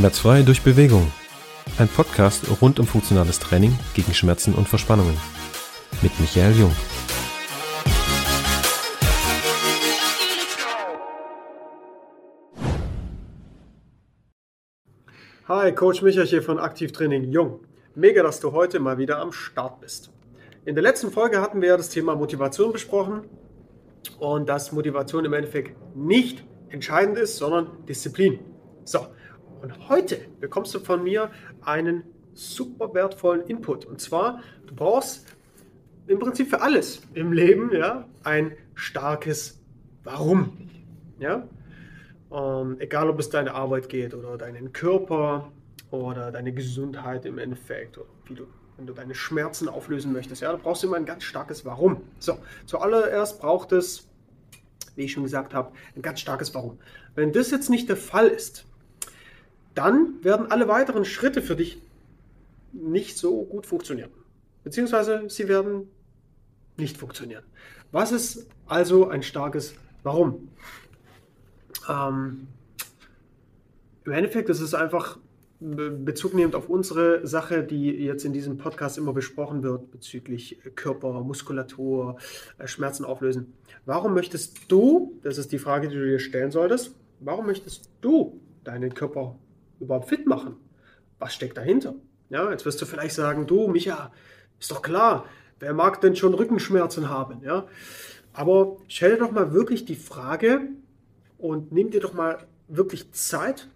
Schmerzfrei durch Bewegung. Ein Podcast rund um funktionales Training gegen Schmerzen und Verspannungen. Mit Michael Jung. Hi, Coach Michael hier von Aktivtraining Jung. Mega, dass du heute mal wieder am Start bist. In der letzten Folge hatten wir ja das Thema Motivation besprochen und dass Motivation im Endeffekt nicht entscheidend ist, sondern Disziplin. So, und heute bekommst du von mir einen super wertvollen Input. Und zwar, du brauchst im Prinzip für alles im Leben ja, ein starkes Warum. Ja? Ähm, egal, ob es deine Arbeit geht oder deinen Körper oder deine Gesundheit im Endeffekt oder wie du, wenn du deine Schmerzen auflösen möchtest. Ja, da brauchst du immer ein ganz starkes Warum. So, zuallererst braucht es, wie ich schon gesagt habe, ein ganz starkes Warum. Wenn das jetzt nicht der Fall ist, dann werden alle weiteren Schritte für dich nicht so gut funktionieren. Beziehungsweise sie werden nicht funktionieren. Was ist also ein starkes Warum? Ähm, Im Endeffekt ist es einfach Bezug nehmend auf unsere Sache, die jetzt in diesem Podcast immer besprochen wird, bezüglich Körper, Muskulatur, äh, Schmerzen auflösen. Warum möchtest du, das ist die Frage, die du dir stellen solltest, warum möchtest du deinen Körper überhaupt fit machen? Was steckt dahinter? Ja, jetzt wirst du vielleicht sagen, du, Micha, ist doch klar, wer mag denn schon Rückenschmerzen haben? Ja, aber stell dir doch mal wirklich die Frage und nimm dir doch mal wirklich Zeit,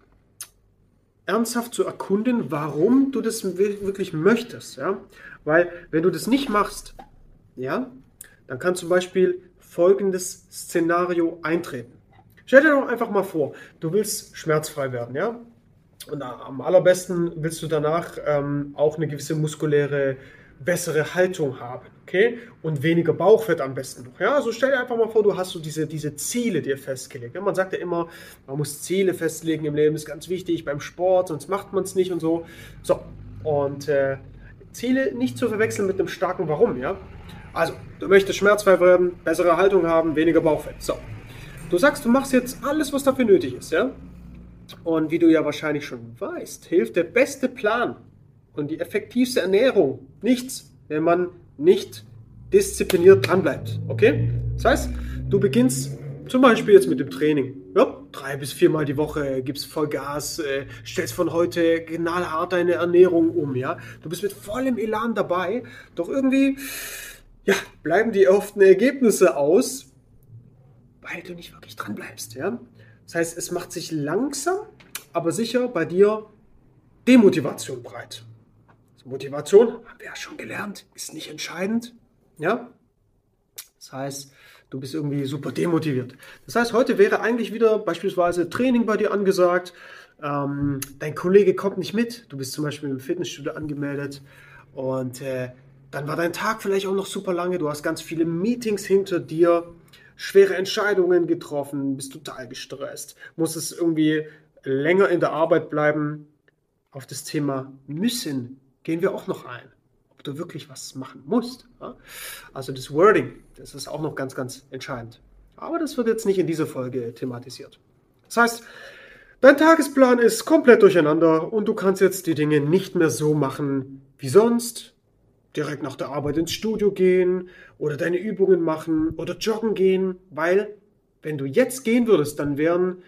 ernsthaft zu erkunden, warum du das wirklich möchtest. Ja? Weil wenn du das nicht machst, ja, dann kann zum Beispiel folgendes Szenario eintreten. Stell dir doch einfach mal vor, du willst schmerzfrei werden, ja? Und am allerbesten willst du danach ähm, auch eine gewisse muskuläre, bessere Haltung haben, okay? Und weniger Bauchfett am besten noch, ja? Also stell dir einfach mal vor, du hast so diese, diese Ziele dir festgelegt. Ja? Man sagt ja immer, man muss Ziele festlegen im Leben, ist ganz wichtig beim Sport, sonst macht man es nicht und so. So, und äh, Ziele nicht zu verwechseln mit einem starken Warum, ja? Also, du möchtest schmerzfrei werden, bessere Haltung haben, weniger Bauchfett. So, du sagst, du machst jetzt alles, was dafür nötig ist, ja? Und wie du ja wahrscheinlich schon weißt, hilft der beste Plan und die effektivste Ernährung nichts, wenn man nicht diszipliniert dranbleibt. Okay? Das heißt, du beginnst zum Beispiel jetzt mit dem Training. Ja, drei bis viermal die Woche gibst voll Gas, äh, stellst von heute knallhart deine Ernährung um. Ja, du bist mit vollem Elan dabei. Doch irgendwie, ja, bleiben die erhofften Ergebnisse aus, weil du nicht wirklich dran bleibst. Ja, das heißt, es macht sich langsam, aber sicher bei dir Demotivation breit. Motivation, haben wir ja schon gelernt, ist nicht entscheidend. Ja? Das heißt, du bist irgendwie super demotiviert. Das heißt, heute wäre eigentlich wieder beispielsweise Training bei dir angesagt. Ähm, dein Kollege kommt nicht mit. Du bist zum Beispiel im Fitnessstudio angemeldet und äh, dann war dein Tag vielleicht auch noch super lange. Du hast ganz viele Meetings hinter dir schwere Entscheidungen getroffen, bist total gestresst, musstest irgendwie länger in der Arbeit bleiben. Auf das Thema müssen gehen wir auch noch ein, ob du wirklich was machen musst. Also das Wording, das ist auch noch ganz, ganz entscheidend. Aber das wird jetzt nicht in dieser Folge thematisiert. Das heißt, dein Tagesplan ist komplett durcheinander und du kannst jetzt die Dinge nicht mehr so machen wie sonst direkt nach der Arbeit ins Studio gehen oder deine Übungen machen oder joggen gehen, weil wenn du jetzt gehen würdest, dann wären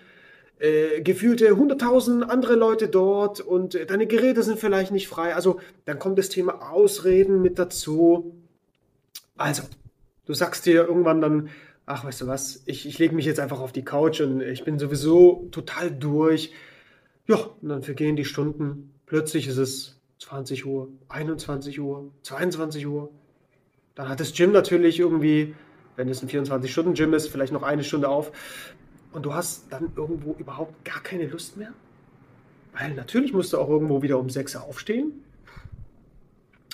äh, gefühlte 100.000 andere Leute dort und äh, deine Geräte sind vielleicht nicht frei. Also dann kommt das Thema Ausreden mit dazu. Also, du sagst dir irgendwann dann, ach, weißt du was, ich, ich lege mich jetzt einfach auf die Couch und ich bin sowieso total durch. Ja, und dann vergehen die Stunden. Plötzlich ist es 20 Uhr, 21 Uhr, 22 Uhr. Dann hat das Gym natürlich irgendwie, wenn es ein 24-Stunden-Gym ist, vielleicht noch eine Stunde auf. Und du hast dann irgendwo überhaupt gar keine Lust mehr. Weil natürlich musst du auch irgendwo wieder um 6 Uhr aufstehen.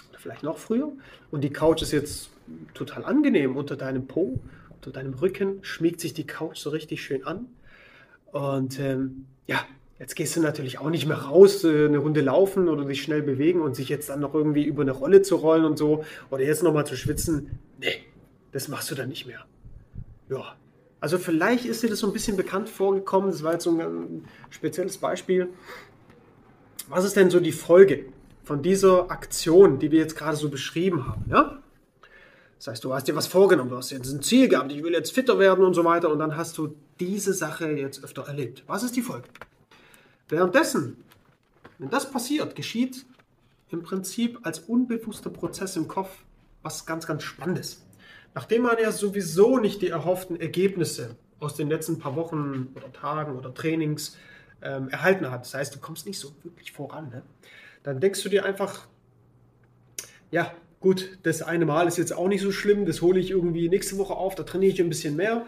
Oder vielleicht noch früher. Und die Couch ist jetzt total angenehm unter deinem Po, unter deinem Rücken, schmiegt sich die Couch so richtig schön an. Und ähm, ja, Jetzt gehst du natürlich auch nicht mehr raus, äh, eine Runde laufen oder dich schnell bewegen und sich jetzt dann noch irgendwie über eine Rolle zu rollen und so oder jetzt nochmal zu schwitzen. Nee, das machst du dann nicht mehr. Ja, also vielleicht ist dir das so ein bisschen bekannt vorgekommen. Das war jetzt so ein spezielles Beispiel. was ist denn so die Folge von dieser Aktion, die wir jetzt gerade so beschrieben haben? Ja? Das heißt, du hast dir was vorgenommen, du hast jetzt ein Ziel gehabt, ich will jetzt fitter werden und so weiter und dann hast du diese Sache jetzt öfter erlebt. Was ist die Folge? Währenddessen, wenn das passiert, geschieht im Prinzip als unbewusster Prozess im Kopf was ganz, ganz Spannendes. Nachdem man ja sowieso nicht die erhofften Ergebnisse aus den letzten paar Wochen oder Tagen oder Trainings ähm, erhalten hat, das heißt, du kommst nicht so wirklich voran, ne? dann denkst du dir einfach, ja, gut, das eine Mal ist jetzt auch nicht so schlimm, das hole ich irgendwie nächste Woche auf, da trainiere ich ein bisschen mehr.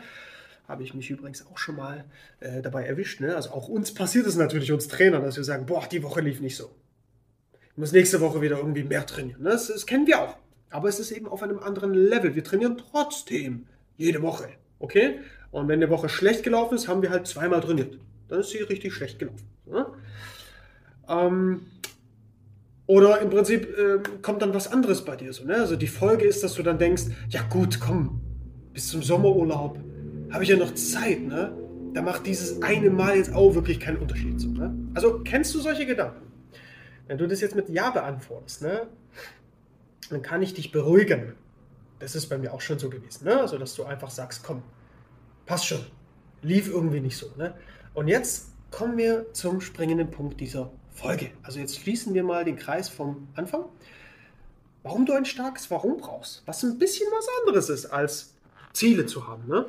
Habe ich mich übrigens auch schon mal äh, dabei erwischt. Ne? Also auch uns passiert es natürlich, uns Trainern, dass wir sagen, boah, die Woche lief nicht so. Ich muss nächste Woche wieder irgendwie mehr trainieren. Ne? Das, das kennen wir auch. Aber es ist eben auf einem anderen Level. Wir trainieren trotzdem jede Woche. Okay? Und wenn eine Woche schlecht gelaufen ist, haben wir halt zweimal trainiert. Dann ist sie richtig schlecht gelaufen. Ne? Ähm, oder im Prinzip äh, kommt dann was anderes bei dir so. Ne? Also die Folge ist, dass du dann denkst, ja gut, komm, bis zum Sommerurlaub habe ich ja noch Zeit. Ne? Da macht dieses eine Mal jetzt auch wirklich keinen Unterschied. So, ne? Also kennst du solche Gedanken? Wenn du das jetzt mit Ja beantwortest, ne? dann kann ich dich beruhigen. Das ist bei mir auch schon so gewesen. Ne? Also dass du einfach sagst, komm, passt schon. Lief irgendwie nicht so. Ne? Und jetzt kommen wir zum springenden Punkt dieser Folge. Also jetzt schließen wir mal den Kreis vom Anfang. Warum du ein starkes Warum brauchst, was ein bisschen was anderes ist, als Ziele zu haben. Ne?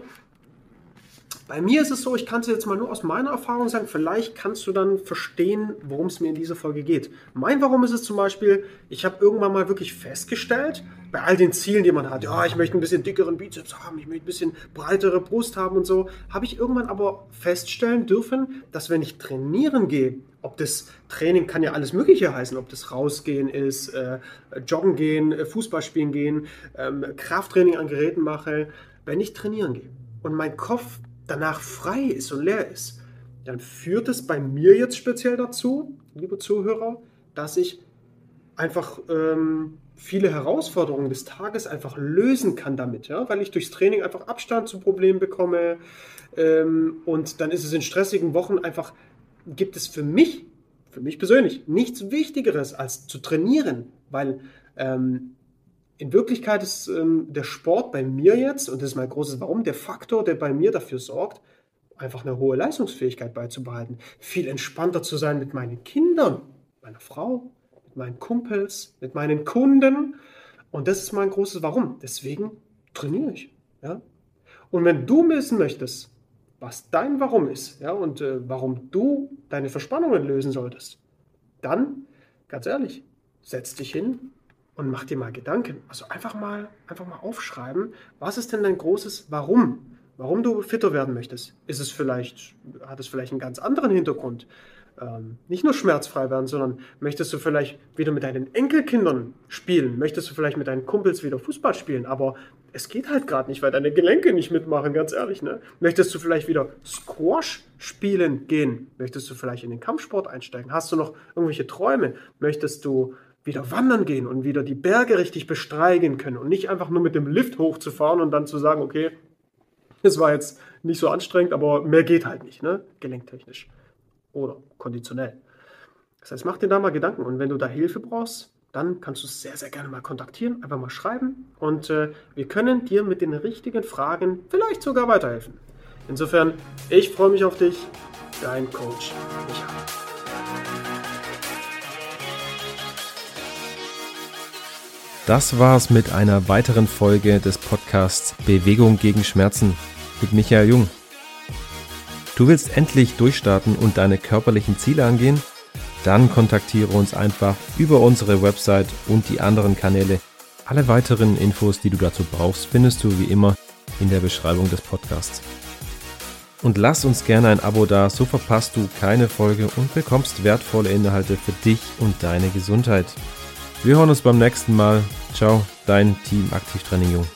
Bei mir ist es so, ich kann es jetzt mal nur aus meiner Erfahrung sagen, vielleicht kannst du dann verstehen, worum es mir in dieser Folge geht. Mein Warum ist es zum Beispiel, ich habe irgendwann mal wirklich festgestellt, bei all den Zielen, die man hat, ja, ich möchte ein bisschen dickeren Bizeps haben, ich möchte ein bisschen breitere Brust haben und so, habe ich irgendwann aber feststellen dürfen, dass wenn ich trainieren gehe, ob das Training kann ja alles Mögliche heißen, ob das rausgehen ist, äh, joggen gehen, äh, Fußball spielen gehen, ähm, Krafttraining an Geräten mache, wenn ich trainieren gehe und mein Kopf danach frei ist und leer ist, dann führt es bei mir jetzt speziell dazu, liebe Zuhörer, dass ich einfach ähm, viele Herausforderungen des Tages einfach lösen kann damit, ja? weil ich durchs Training einfach Abstand zu Problemen bekomme ähm, und dann ist es in stressigen Wochen einfach, gibt es für mich, für mich persönlich, nichts Wichtigeres als zu trainieren, weil ähm, in Wirklichkeit ist ähm, der Sport bei mir jetzt, und das ist mein großes Warum, der Faktor, der bei mir dafür sorgt, einfach eine hohe Leistungsfähigkeit beizubehalten, viel entspannter zu sein mit meinen Kindern, meiner Frau, mit meinen Kumpels, mit meinen Kunden. Und das ist mein großes Warum. Deswegen trainiere ich. Ja? Und wenn du wissen möchtest, was dein Warum ist ja, und äh, warum du deine Verspannungen lösen solltest, dann, ganz ehrlich, setz dich hin und mach dir mal Gedanken. Also einfach mal, einfach mal aufschreiben, was ist denn dein großes Warum? Warum du fitter werden möchtest? Ist es vielleicht, hat es vielleicht einen ganz anderen Hintergrund? Ähm, nicht nur schmerzfrei werden, sondern möchtest du vielleicht wieder mit deinen Enkelkindern spielen? Möchtest du vielleicht mit deinen Kumpels wieder Fußball spielen? Aber es geht halt gerade nicht, weil deine Gelenke nicht mitmachen, ganz ehrlich. Ne? Möchtest du vielleicht wieder Squash spielen gehen? Möchtest du vielleicht in den Kampfsport einsteigen? Hast du noch irgendwelche Träume? Möchtest du wieder wandern gehen und wieder die Berge richtig besteigen können und nicht einfach nur mit dem Lift hochzufahren und dann zu sagen, okay, das war jetzt nicht so anstrengend, aber mehr geht halt nicht, ne? gelenktechnisch oder konditionell. Das heißt, mach dir da mal Gedanken und wenn du da Hilfe brauchst, dann kannst du es sehr, sehr gerne mal kontaktieren, einfach mal schreiben und äh, wir können dir mit den richtigen Fragen vielleicht sogar weiterhelfen. Insofern, ich freue mich auf dich, dein Coach Michael. Das war's mit einer weiteren Folge des Podcasts Bewegung gegen Schmerzen mit Michael Jung. Du willst endlich durchstarten und deine körperlichen Ziele angehen? Dann kontaktiere uns einfach über unsere Website und die anderen Kanäle. Alle weiteren Infos, die du dazu brauchst, findest du wie immer in der Beschreibung des Podcasts. Und lass uns gerne ein Abo da, so verpasst du keine Folge und bekommst wertvolle Inhalte für dich und deine Gesundheit. Wir hören uns beim nächsten Mal. Ciao, dein Team Aktivtraining Jung.